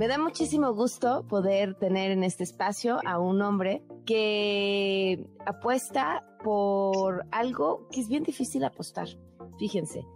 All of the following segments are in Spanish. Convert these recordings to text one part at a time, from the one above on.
Me da muchísimo gusto poder tener en este espacio a un hombre que apuesta por algo que es bien difícil apostar. Fíjense,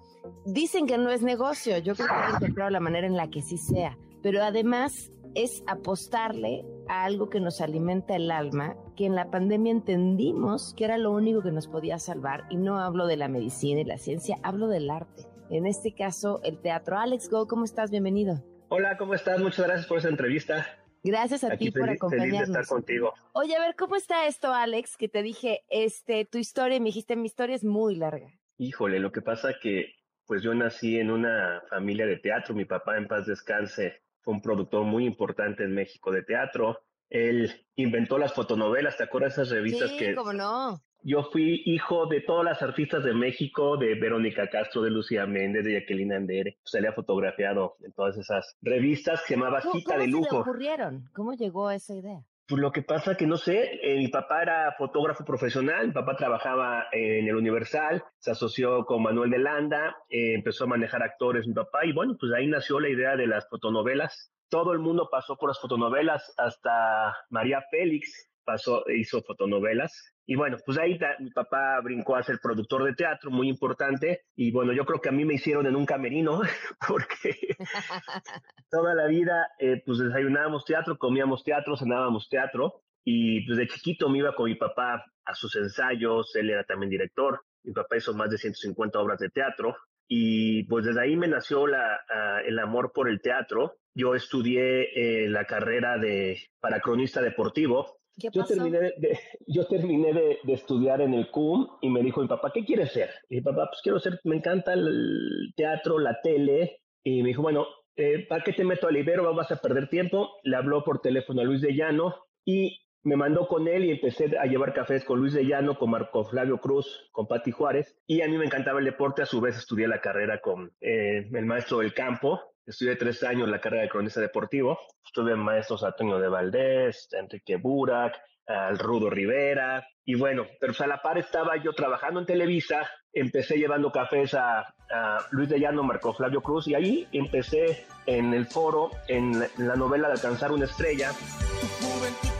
dicen que no es negocio, yo creo que han encontrado la manera en la que sí sea, pero además es apostarle a algo que nos alimenta el alma, que en la pandemia entendimos que era lo único que nos podía salvar, y no hablo de la medicina y la ciencia, hablo del arte. En este caso, el teatro. Alex Go, ¿cómo estás? Bienvenido. Hola, ¿cómo estás? Muchas gracias por esa entrevista. Gracias a Aquí ti por feliz, feliz de acompañarnos. estar contigo. Oye, a ver, ¿cómo está esto, Alex? Que te dije, este, tu historia, y me dijiste, mi historia es muy larga. Híjole, lo que pasa que pues yo nací en una familia de teatro. Mi papá, en paz descanse, fue un productor muy importante en México de teatro. Él inventó las fotonovelas, ¿te acuerdas de esas revistas sí, que cómo no. Yo fui hijo de todas las artistas de México, de Verónica Castro, de Lucía Méndez, de Jacqueline Andere. Salía fotografiado en todas esas revistas que se llamaba ¿Cómo, Cita cómo de Lujo. ocurrieron? ¿Cómo llegó a esa idea? Pues lo que pasa que no sé, eh, mi papá era fotógrafo profesional, mi papá trabajaba en el Universal, se asoció con Manuel de Landa, eh, empezó a manejar actores mi papá y bueno, pues ahí nació la idea de las fotonovelas. Todo el mundo pasó por las fotonovelas, hasta María Félix pasó, hizo fotonovelas. Y bueno, pues ahí ta- mi papá brincó a ser productor de teatro, muy importante. Y bueno, yo creo que a mí me hicieron en un camerino, porque toda la vida eh, pues desayunábamos teatro, comíamos teatro, cenábamos teatro y pues de chiquito me iba con mi papá a sus ensayos, él era también director, mi papá hizo más de 150 obras de teatro y pues desde ahí me nació la, ah, el amor por el teatro. Yo estudié eh, la carrera de para cronista deportivo. ¿Qué Yo pasó? terminé, de, yo terminé de, de estudiar en el CUM y me dijo mi papá, ¿qué quieres ser? Y mi papá, pues quiero ser, me encanta el teatro, la tele. Y me dijo, bueno, eh, ¿para qué te meto al Ibero? Vas a perder tiempo. Le habló por teléfono a Luis de Llano y me mandó con él y empecé a llevar cafés con Luis de Llano, con Marco Flavio Cruz, con Pati Juárez. Y a mí me encantaba el deporte. A su vez estudié la carrera con eh, el maestro del campo. Estudié tres años la carrera de cronista deportivo. Estuve maestros Antonio de Valdés, Enrique Burak, al Rudo Rivera. Y bueno, pero pues a la par estaba yo trabajando en Televisa. Empecé llevando cafés a, a Luis de Llano, Marco Flavio Cruz. Y ahí empecé en el foro, en la, en la novela de Alcanzar una estrella. Tu juventud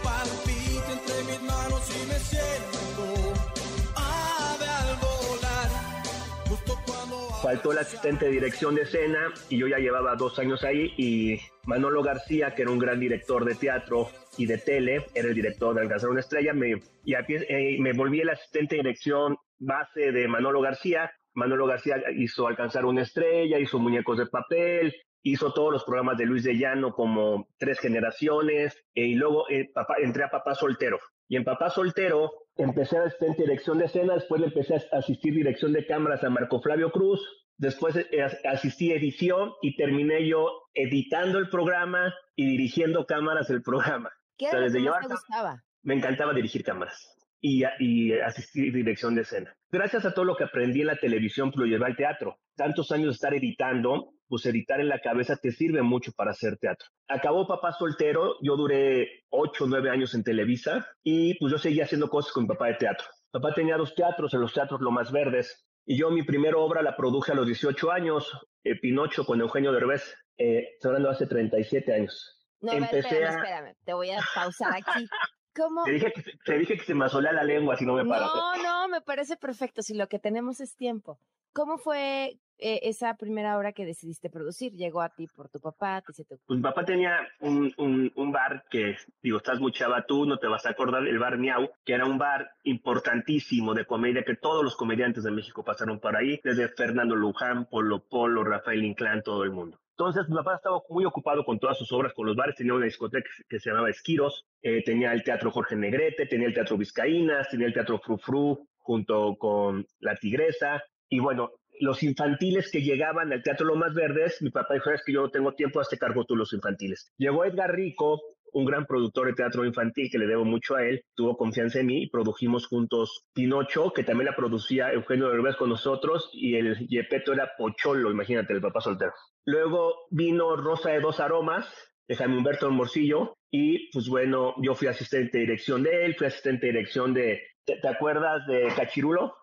faltó el asistente de dirección de escena y yo ya llevaba dos años ahí y Manolo García, que era un gran director de teatro y de tele, era el director de Alcanzar una Estrella, me, y eh, me volví el asistente de dirección base de Manolo García. Manolo García hizo Alcanzar una Estrella, hizo Muñecos de Papel, hizo todos los programas de Luis de Llano como Tres Generaciones, eh, y luego eh, papá, entré a Papá Soltero. Y en Papá Soltero empecé a asistente de dirección de escena, después le empecé a asistir dirección de cámaras a Marco Flavio Cruz, después eh, as- asistí a edición y terminé yo editando el programa y dirigiendo cámaras del programa. ¿Qué O sea, era lo desde que más llevar te gustaba? me encantaba dirigir cámaras y, y asistir dirección de escena. Gracias a todo lo que aprendí en la televisión, pues lo llevé al teatro. Tantos años de estar editando, pues editar en la cabeza te sirve mucho para hacer teatro. Acabó Papá Soltero, yo duré ocho o nueve años en Televisa y pues yo seguía haciendo cosas con mi papá de teatro. Papá tenía dos teatros, en los teatros Lo Más Verdes, y yo mi primera obra la produje a los 18 años, eh, Pinocho con Eugenio Derbez, eh, hablando hace 37 años. No, Empecé espérame, a- espérame. Te voy a pausar aquí. ¿Cómo? Te dije que, te dije que se me asolea la lengua si no me paras. No, no, me parece perfecto. Si lo que tenemos es tiempo. ¿Cómo fue eh, esa primera obra que decidiste producir? ¿Llegó a ti por tu papá? ¿Te se te... Pues mi papá tenía un, un, un, bar que, digo, estás muy chava tú, no te vas a acordar, el bar Miau, que era un bar importantísimo de comedia, que todos los comediantes de México pasaron por ahí, desde Fernando Luján, Polo Polo, Rafael Inclán, todo el mundo. Entonces, mi papá estaba muy ocupado con todas sus obras, con los bares. Tenía una discoteca que se llamaba Esquiros, eh, tenía el Teatro Jorge Negrete, tenía el Teatro Vizcaínas, tenía el Teatro Frufru junto con La Tigresa. Y bueno, los infantiles que llegaban al Teatro Lomas Verdes, mi papá dijo, es que yo no tengo tiempo, hazte cargo tú los infantiles. Llegó Edgar Rico, un gran productor de teatro infantil que le debo mucho a él, tuvo confianza en mí y produjimos juntos Pinocho, que también la producía Eugenio Derbez con nosotros, y el Yepeto era Pocholo, imagínate, el papá soltero. Luego vino Rosa de Dos Aromas, de Jaime Humberto Morcillo, y pues bueno, yo fui asistente de dirección de él, fui asistente de dirección de, ¿te, acuerdas de Cachirulo?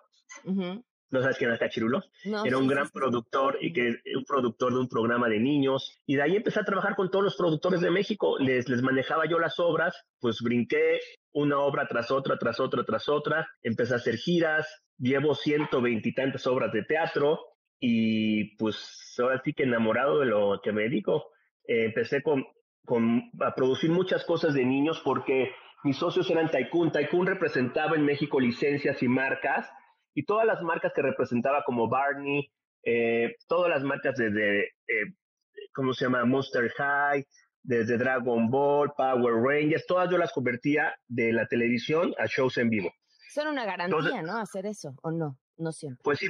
¿No sabes quién era Cachirulo? No, era un sí, gran sí. productor y que un productor de un programa de niños. Y de ahí empecé a trabajar con todos los productores de México. Les, les manejaba yo las obras, pues brinqué una obra tras otra, tras otra, tras otra. Empecé a hacer giras, llevo ciento veintitantas obras de teatro y pues ahora sí que enamorado de lo que me dedico. Eh, empecé con, con, a producir muchas cosas de niños porque mis socios eran Tycoon. Tycoon representaba en México licencias y marcas y todas las marcas que representaba como Barney, eh, todas las marcas desde, eh, ¿cómo se llama? Monster High, desde Dragon Ball, Power Rangers, todas yo las convertía de la televisión a shows en vivo. Son una garantía, Entonces- ¿no? Hacer eso, ¿o no? No siempre. Pues sí,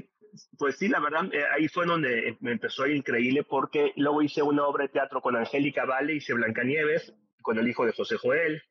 pues sí, la verdad, eh, ahí fue donde me empezó a ir increíble porque luego hice una obra de teatro con Angélica Vale, hice Blancanieves, con el hijo de José Joel,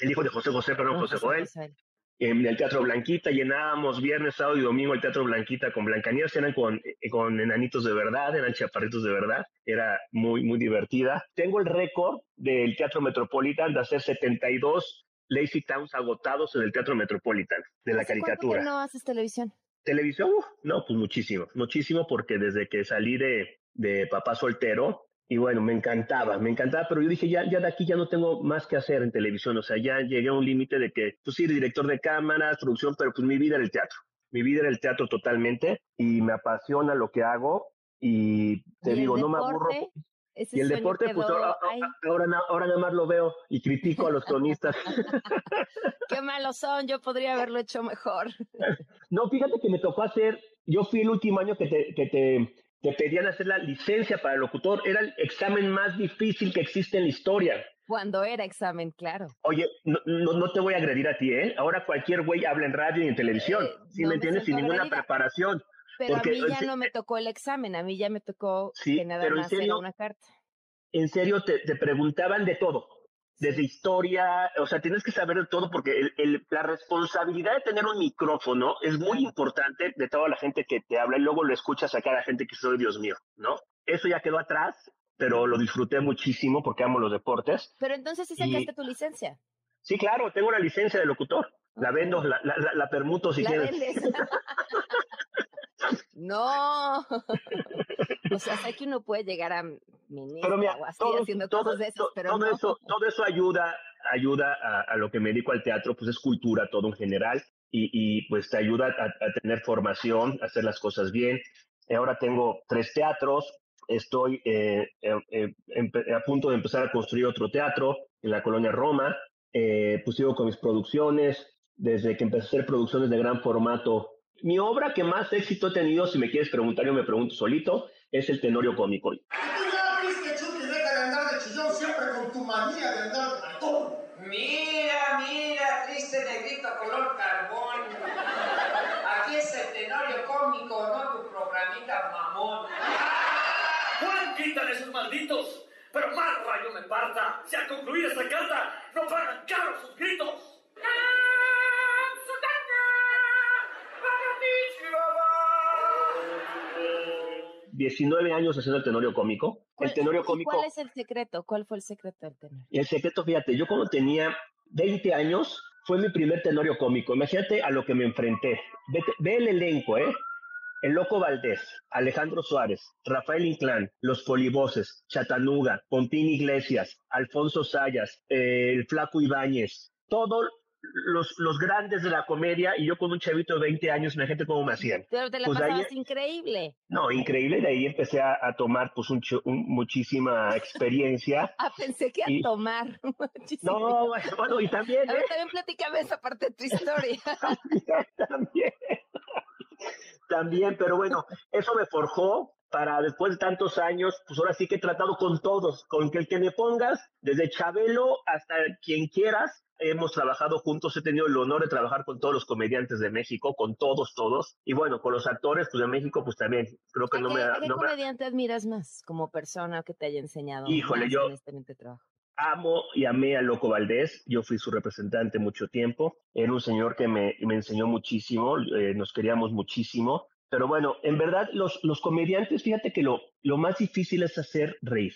el hijo de José José, perdón, Con José José Joel. En el Teatro Blanquita, llenábamos viernes, sábado y domingo el Teatro Blanquita con Blancanieves, eran con, eh, con enanitos de verdad, eran chaparritos de verdad, era muy, muy divertida. Tengo el récord del Teatro Metropolitan de hacer 72 Lazy Towns agotados en el Teatro Metropolitan, de la ¿Hace cuánto caricatura. no haces televisión? ¿Televisión? Uf, no, pues muchísimo, muchísimo, porque desde que salí de, de papá soltero, y bueno, me encantaba, me encantaba, pero yo dije, ya, ya de aquí ya no tengo más que hacer en televisión, o sea, ya llegué a un límite de que, pues sí, director de cámaras, producción, pero pues mi vida era el teatro, mi vida era el teatro totalmente, y me apasiona lo que hago, y te ¿Y el digo, no me aburro. Ese Y el deporte, pues ahora, ahora, ahora nada más lo veo y critico a los cronistas. Qué malos son, yo podría haberlo hecho mejor. No, fíjate que me tocó hacer, yo fui el último año que te, que te, te pedían hacer la licencia para locutor, era el examen más difícil que existe en la historia. Cuando era examen, claro. Oye, no, no, no te voy a agredir a ti, ¿eh? Ahora cualquier güey habla en radio y en televisión, Eh, ¿sí no me entiendes? Sin ninguna preparación. Pero Porque, a mí ya no me tocó el examen, a mí ya me tocó Sí, que nada pero en más era serio, una carta. En serio, te, te preguntaban de todo. Desde historia, o sea, tienes que saber de todo porque el- el- la responsabilidad de tener un micrófono es muy importante de toda la gente que te habla y luego lo escuchas a cada gente que soy Dios mío, ¿no? Eso ya quedó atrás, pero lo disfruté muchísimo porque amo los deportes. Pero entonces sí Y- sacaste tu licencia. Sí, claro, tengo una licencia de locutor. La vendo, la, la, la- la permuto si La quieres. no. o sea, sé que uno puede llegar a ministro Pero mira, o así todo, haciendo todo- cosas de esas, to- pero todo no. eso, todo eso ayuda, ayuda a, a lo que me dedico al teatro, pues es cultura todo en general y, y, pues te ayuda a, a tener formación, a hacer las cosas bien. Ahora tengo tres teatros, estoy eh, eh, eh, a punto de empezar a construir otro teatro en la colonia Roma, eh, pues sigo con mis producciones, desde que empecé a hacer producciones de gran formato. Mi obra que más éxito he tenido, si me quieres preguntar, yo me pregunto solito, es el Tenorio Cómico. Tú ya viste, Chucky, deja de andar de chillón siempre con tu manía de andar de ratón. Mira, mira, triste negrito color carbón. Aquí es el tenorio cómico, no tu programita mamón. Juan, quítale esos malditos. Pero mal rayo me parta. Si al concluir esta carta no pagan caro sus gritos. 19 años haciendo el Tenorio Cómico. El ¿Cuál- Tenorio Cómico, ¿Cuál es el secreto? ¿Cuál fue el secreto del tenor? y el secreto, fíjate, yo cuando tenía 20 años, fue mi primer Tenorio Cómico. Imagínate a lo que me enfrenté. Ve el elenco, ¿eh? El Loco Valdés, Alejandro Suárez, Rafael Inclán, Los Polivoces, Chatanuga, Pompín Iglesias, Alfonso Sayas, eh, el Flaco Ibáñez, todo los, los grandes de la comedia y yo con un chavito de 20 años, imagínate cómo me hacían. Pero te la Pues de ahí- pasabas increíble. No, increíble, de ahí empecé a, a tomar pues un, ch- un- muchísima experiencia. Ah, pensé que a tomar. Muchísimo. No, bueno, y también, A ver, ¿eh? también platícame esa parte de tu historia. también, también, pero bueno, eso me forjó para después de tantos años, pues ahora sí que he tratado con todos, con que el que me pongas, desde Chabelo hasta quien quieras, hemos trabajado juntos, he tenido el honor de trabajar con todos los comediantes de México, con todos, todos, y bueno, con los actores pues de México, pues también, creo que no ¿Qué, me... a qué no me- comediante admiras más como persona que te haya enseñado? Híjole, yo- en este trabajo? amo y amé a Loco Valdés. Yo fui su representante mucho tiempo. Era un señor que me, me enseñó muchísimo, eh, nos queríamos muchísimo. Pero bueno, en verdad, los, los comediantes, fíjate que lo, lo más difícil es hacer reír.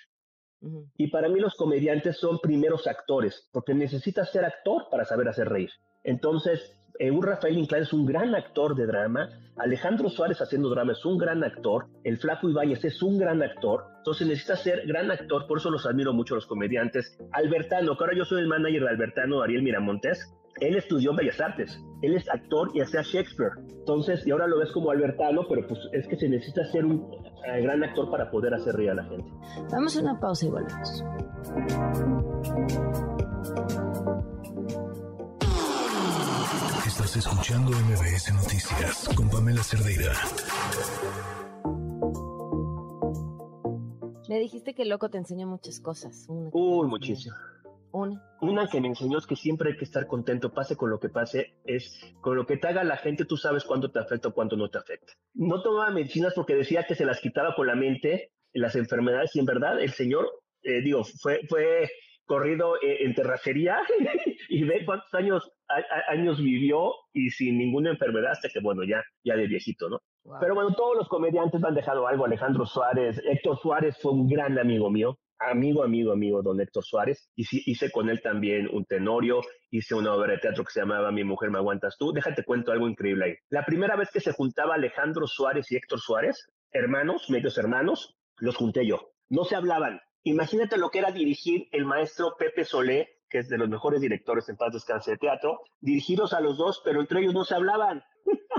Y para mí los comediantes son primeros actores, porque necesitas ser actor para saber hacer reír. Entonces, eh, un Rafael Inclán es un gran actor de drama, Alejandro Suárez haciendo drama es un gran actor, el Flaco Ibáñez es un gran actor, entonces necesitas ser gran actor, por eso los admiro mucho los comediantes. Albertano, que ahora yo soy el manager de Albertano, Ariel Miramontes, él estudió Bellas Artes, él es actor y hacía Shakespeare, entonces, y ahora lo ves como Albertano, pero pues es que se necesita ser un eh, gran actor para poder hacer reír a la gente. Vamos a una pausa y volvemos. Estás escuchando MBS Noticias con Pamela Cerdeira. Me dijiste que el loco te enseñó muchas cosas. Uy, muchísimo. Una. Una que me enseñó es que siempre hay que estar contento, pase con lo que pase, es con lo que te haga la gente, tú sabes cuándo te afecta o cuándo no te afecta. No tomaba medicinas porque decía que se las quitaba con la mente, las enfermedades, y en verdad el señor, eh, digo, fue, fue corrido eh, en terracería y ve cuántos años, a- a- años vivió y sin ninguna enfermedad hasta que, bueno, ya, ya de viejito, ¿no? Wow. Pero bueno, todos los comediantes me han dejado algo. Alejandro Suárez, Héctor Suárez fue un gran amigo mío, amigo, amigo, amigo, don Héctor Suárez. Y hice con él también un tenorio, hice una obra de teatro que se llamaba Mi mujer me aguantas tú. Déjate cuento algo increíble ahí. La primera vez que se juntaba Alejandro Suárez y Héctor Suárez, hermanos, medios hermanos, los junté yo. No se hablaban. Imagínate lo que era dirigir el maestro Pepe Solé, que es de los mejores directores en paz descanse de teatro, dirigirlos a los dos, pero entre ellos no se hablaban.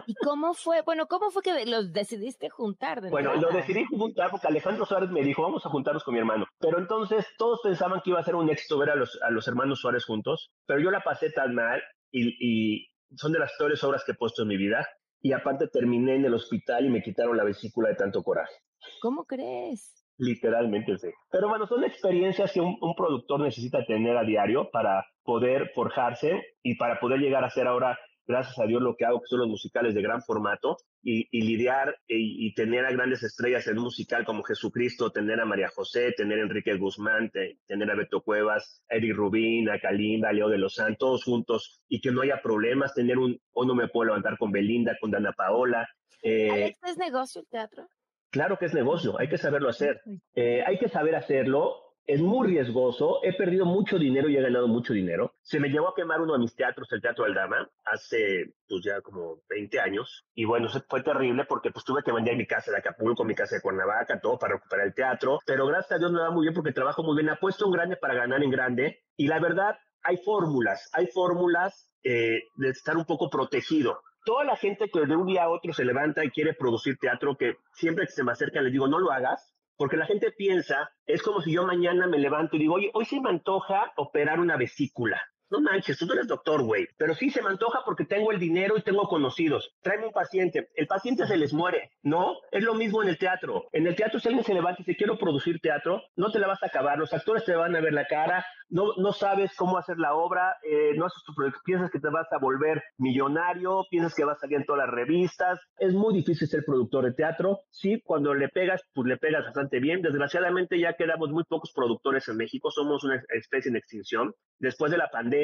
¿Y cómo fue? Bueno, ¿cómo fue que los decidiste juntar? de Bueno, lo decidí juntar porque Alejandro Suárez me dijo, vamos a juntarnos con mi hermano. Pero entonces todos pensaban que iba a ser un éxito ver a los, a los hermanos Suárez juntos, pero yo la pasé tan mal y, y son de las peores obras que he puesto en mi vida. Y aparte terminé en el hospital y me quitaron la vesícula de tanto coraje. ¿Cómo crees? Literalmente sí. Pero bueno, son experiencias que un, un productor necesita tener a diario para poder forjarse y para poder llegar a ser ahora, gracias a Dios, lo que hago, que son los musicales de gran formato y, y lidiar y, y tener a grandes estrellas en un musical como Jesucristo, tener a María José, tener a Enrique Guzmán, te- tener a Beto Cuevas, a Eric Rubín, a Kalimba, a Leo de los Santos, todos juntos y que no haya problemas, tener un, o no me puedo levantar con Belinda, con Dana Paola. eh, ¿Alex, es negocio el teatro? Claro que es negocio, hay que saberlo hacer. Eh, hay que saber hacerlo. Es muy riesgoso. He perdido mucho dinero y he ganado mucho dinero. Se me llevó a quemar uno de mis teatros, el Teatro Aldama, hace pues ya como 20 años. Y bueno, fue terrible porque pues tuve que vender mi casa de Acapulco, mi casa de Cuernavaca, todo para recuperar el teatro. Pero gracias a Dios me va muy bien porque trabajo muy bien. Apuesto un grande para ganar en grande. Y la verdad, hay fórmulas. Hay fórmulas eh, de estar un poco protegido toda la gente que de un día a otro se levanta y quiere producir teatro, que siempre que se me acercan les digo, no lo hagas, porque la gente piensa, es como si yo mañana me levanto y digo, oye, hoy se me antoja operar una vesícula. No manches, tú no eres doctor, güey. Pero sí se me antoja porque tengo el dinero y tengo conocidos. Tráeme un paciente. El paciente se les muere, ¿no? Es lo mismo en el teatro. En el teatro, si alguien se levanta y dice, quiero producir teatro, no te la vas a acabar. Los actores te van a ver la cara, no, no sabes cómo hacer la obra, eh, no haces tu proyecto, piensas que te vas a volver millonario, piensas que vas a salir en todas las revistas. Es muy difícil ser productor de teatro. Sí, cuando le pegas, pues le pegas bastante bien. Desgraciadamente ya quedamos muy pocos productores en México, somos una especie en extinción. Después de la pandemia,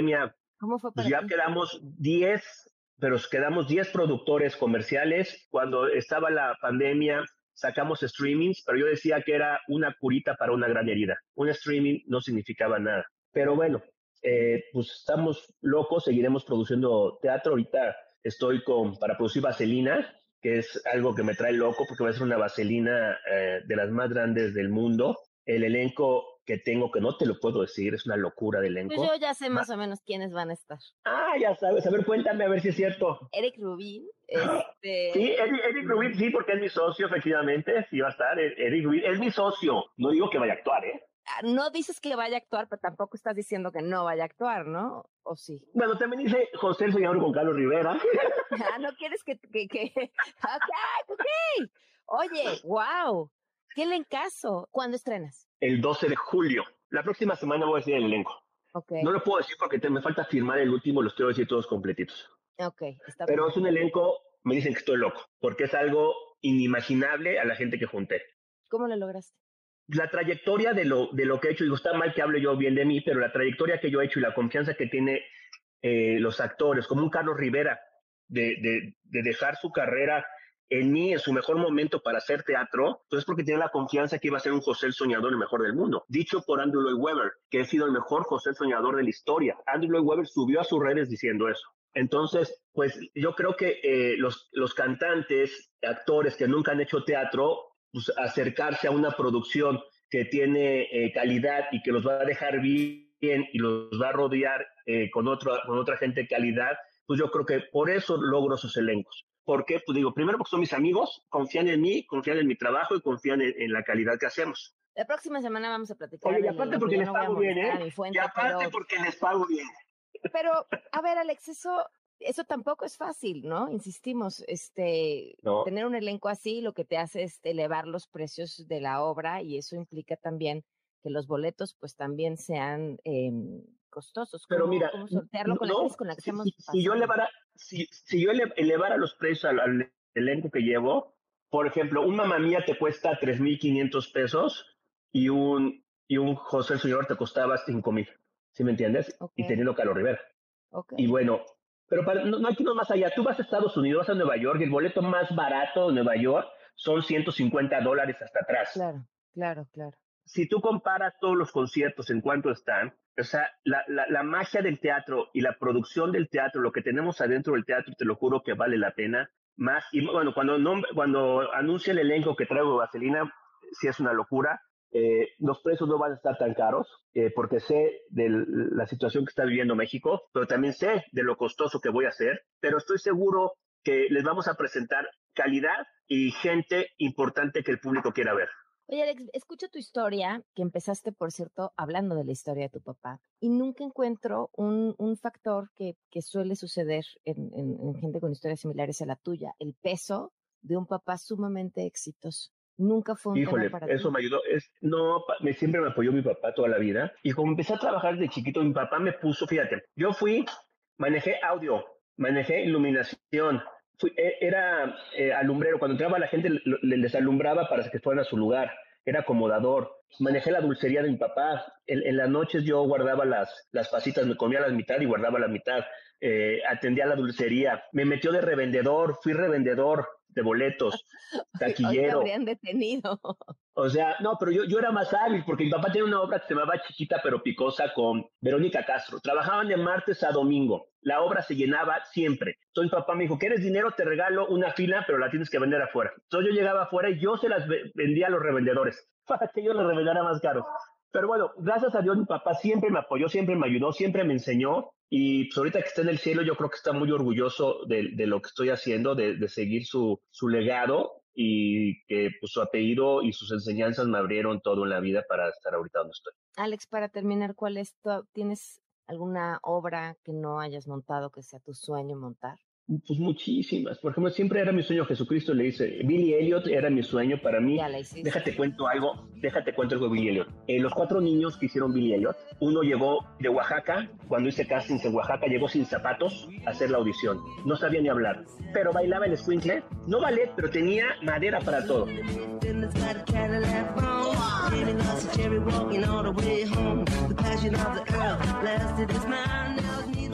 ¿Cómo fue pues para ya ti? quedamos 10, pero quedamos 10 productores comerciales. Cuando estaba la pandemia, sacamos streamings, pero yo decía que era una curita para una gran herida. Un streaming no significaba nada. Pero bueno, eh, pues estamos locos, seguiremos produciendo teatro. Ahorita estoy con, para producir Vaselina, que es algo que me trae loco porque va a ser una Vaselina eh, de las más grandes del mundo. El elenco que tengo que no te lo puedo decir, es una locura de elenco. Pues yo ya sé más o menos quiénes van a estar. Ah, ya sabes, a ver, cuéntame a ver si es cierto. Eric Rubin, este... Sí, Eric, Eric Rubin, sí, porque es mi socio, efectivamente, sí va a estar, E- Eric Rubin, es mi socio, no digo que vaya a actuar, ¿eh? ah, No dices que vaya a actuar, pero tampoco estás diciendo que no vaya a actuar, ¿no? ¿O sí? Bueno, también dice José el Soñador con Carlos Rivera. Ah, no quieres que... que, que... Ok, ok. Oye, wow. ¿Qué le encaso? ¿Cuándo estrenas? El 12 de julio. La próxima semana voy a decir el elenco. No lo puedo decir porque te- me falta firmar el último, los quiero decir todos completitos. ok. Está Pero es un elenco, me dicen que estoy loco, porque es algo inimaginable a la gente que junté. ¿Cómo lo lograste? La trayectoria de lo, de lo que he hecho, digo, está mal que hable yo bien de mí, pero la trayectoria que yo he hecho y la confianza que tiene eh, los actores, como un Carlos Rivera, de, de, de dejar su carrera en mí en su mejor momento para hacer teatro, entonces porque tiene la confianza que iba a ser un José el Soñador el mejor del mundo. Dicho por Andrew Lloyd Webber, que he sido el mejor José el Soñador de la historia. Andrew Lloyd Webber subió a sus redes diciendo eso. Entonces, pues yo creo que eh, los, los cantantes, actores que nunca han hecho teatro, pues acercarse a una producción que tiene eh, calidad y que los va a dejar bien y los va a rodear eh, con, con otra gente de calidad, pues yo creo que por eso logro esos elencos. ¿Por qué? Pues digo, primero porque son mis amigos, confían en mí, confían en mi trabajo y confían en, en la calidad que hacemos. La próxima semana vamos a platicar. Oye, y aparte porque les pago bien, ¿eh? y aparte pero- porque les pago bien. Pero, a ver, Alex, eso, eso tampoco es fácil, ¿no? Insistimos, este, No. tener un elenco así lo que te hace es elevar los precios de la obra y eso implica también que los boletos pues también sean em, costosos. Pero ¿Cómo- mira, cómo sortearlo con la no, con la que si, estamos si- si yo pasando? elevara, si, si yo ele- elevara los precios al, al elenco que llevo, por ejemplo, un mamá mía te cuesta 3.500 pesos y un, y un José el Señor te costaba 5.000, ¿sí me entiendes? Y teniendo Carlos Rivera. Y bueno, pero para, no, no hay que irnos más allá. Tú vas a Estados Unidos, vas a Nueva York, y el boleto más barato de Nueva York son 150 dólares hasta atrás. Claro, claro, claro. Si tú comparas todos los conciertos en cuánto están, o sea, la, la, magia del teatro y la producción del teatro, lo que tenemos adentro del teatro, te lo juro que vale la pena más. Y bueno, cuando, cuando anuncia el elenco que traigo Vaselina, sí es una locura. Eh, los precios no van a estar tan caros eh, porque sé de la situación que está viviendo México, pero también sé de lo costoso que voy a hacer, pero estoy seguro que les vamos a presentar calidad y gente importante que el público quiera ver. Oye, Alex, escucho tu historia, que empezaste, por cierto, hablando de la historia de tu papá, y nunca encuentro un, un factor que, que suele suceder en, en- en gente con historias similares a la tuya, el peso de un papá sumamente exitoso. Nunca fue un Híjole, para eso ti. me ayudó. Es, no, me, siempre me apoyó mi papá toda la vida. Y como empecé a trabajar de chiquito, mi papá me puso, fíjate, yo fui, manejé audio, manejé iluminación, fui, e- era eh, alumbrero. Cuando entraba la gente, les alumbraba para que fueran a su lugar. Era acomodador. Manejé la dulcería de mi papá. En, en las noches yo guardaba las, las pasitas, me comía la mitad y guardaba la mitad. Eh, atendía la dulcería. Me metió de revendedor, fui revendedor de boletos, taquillero. habrían detenido. O sea, no, pero yo, yo era más hábil porque mi papá tenía una obra que se llamaba Chiquita pero Picosa con Verónica Castro. Trabajaban de martes a domingo. La obra se llenaba siempre. Entonces mi papá me dijo, ¿quieres dinero? Te regalo una fila, pero la tienes que vender afuera. Entonces yo llegaba afuera y yo se las ve- vendía a los revendedores para que yo las revendara más caros. Pero bueno, gracias a Dios mi papá siempre me apoyó, siempre me ayudó, siempre me enseñó. Y pues ahorita que está en el cielo, yo creo que está muy orgulloso de, de lo que estoy haciendo, de, de seguir su, su legado y que pues, su apellido y sus enseñanzas me abrieron todo en la vida para estar ahorita donde estoy. Alex, para terminar, ¿cuál es tu, ¿tienes alguna obra que no hayas montado que sea tu sueño montar? Pues muchísimas. Por ejemplo, siempre era mi sueño Jesucristo, le dice. Billy Elliot era mi sueño para mí. Ya la hiciste. Déjate cuento algo, déjate cuento algo de Billy Elliot. Eh, los cuatro niños que hicieron Billy Elliot, uno llegó de Oaxaca, cuando hice castings en Oaxaca, llegó sin zapatos a hacer la audición. No sabía ni hablar, pero bailaba el squinkle. No ballet, pero tenía madera para todo.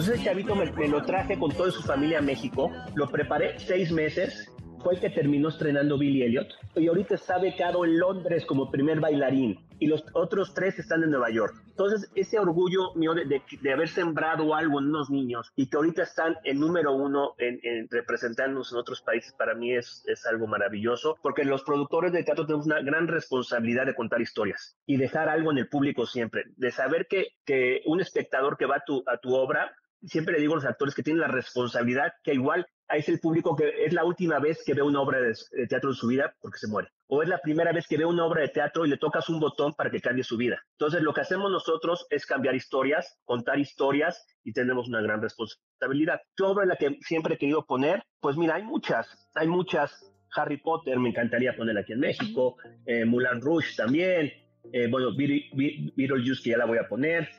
Entonces chavito me, me lo traje con toda su familia a México, lo preparé seis meses, fue el que terminó estrenando Billy Elliot. Y ahorita está becado en Londres como primer bailarín. Y los otros tres están en Nueva York. Entonces, ese orgullo mío de, de, de haber sembrado algo en unos niños y que ahorita están en número uno en, en representarnos en otros países, para mí es, es algo maravilloso, porque los productores de teatro tenemos una gran responsabilidad de contar historias y dejar algo en el público siempre, de saber que, que un espectador que va a tu, a tu obra siempre le digo a los actores que tienen la responsabilidad que igual es el público que es la última vez que ve una obra de, teatro en su vida porque se muere. O es la primera vez que ve una obra de teatro y le tocas un botón para que cambie su vida. Entonces lo que hacemos nosotros es cambiar historias, contar historias y tenemos una gran responsabilidad. ¿Qué obra en la que siempre he querido poner? Pues mira, hay muchas, hay muchas. Harry Potter me encantaría poner aquí en México, eh, Mulan Rouge también, eh, bueno, Beetlejuice que ya la voy a poner,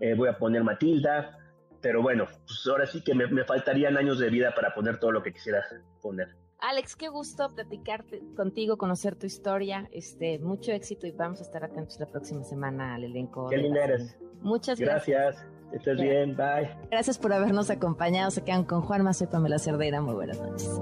eh, voy a poner Matilda, pero bueno, pues ahora sí que me, me, faltarían años de vida para poner todo lo que quisiera poner. Alex, qué gusto platicar contigo, conocer tu historia, este, mucho éxito y vamos a estar atentos la próxima semana al elenco. Qué linda eres. Muchas gracias. Gracias. Estés bien, bye. Gracias por habernos acompañado. Se quedan con Juan Soy Pamela Cerdeira. Muy buenas noches.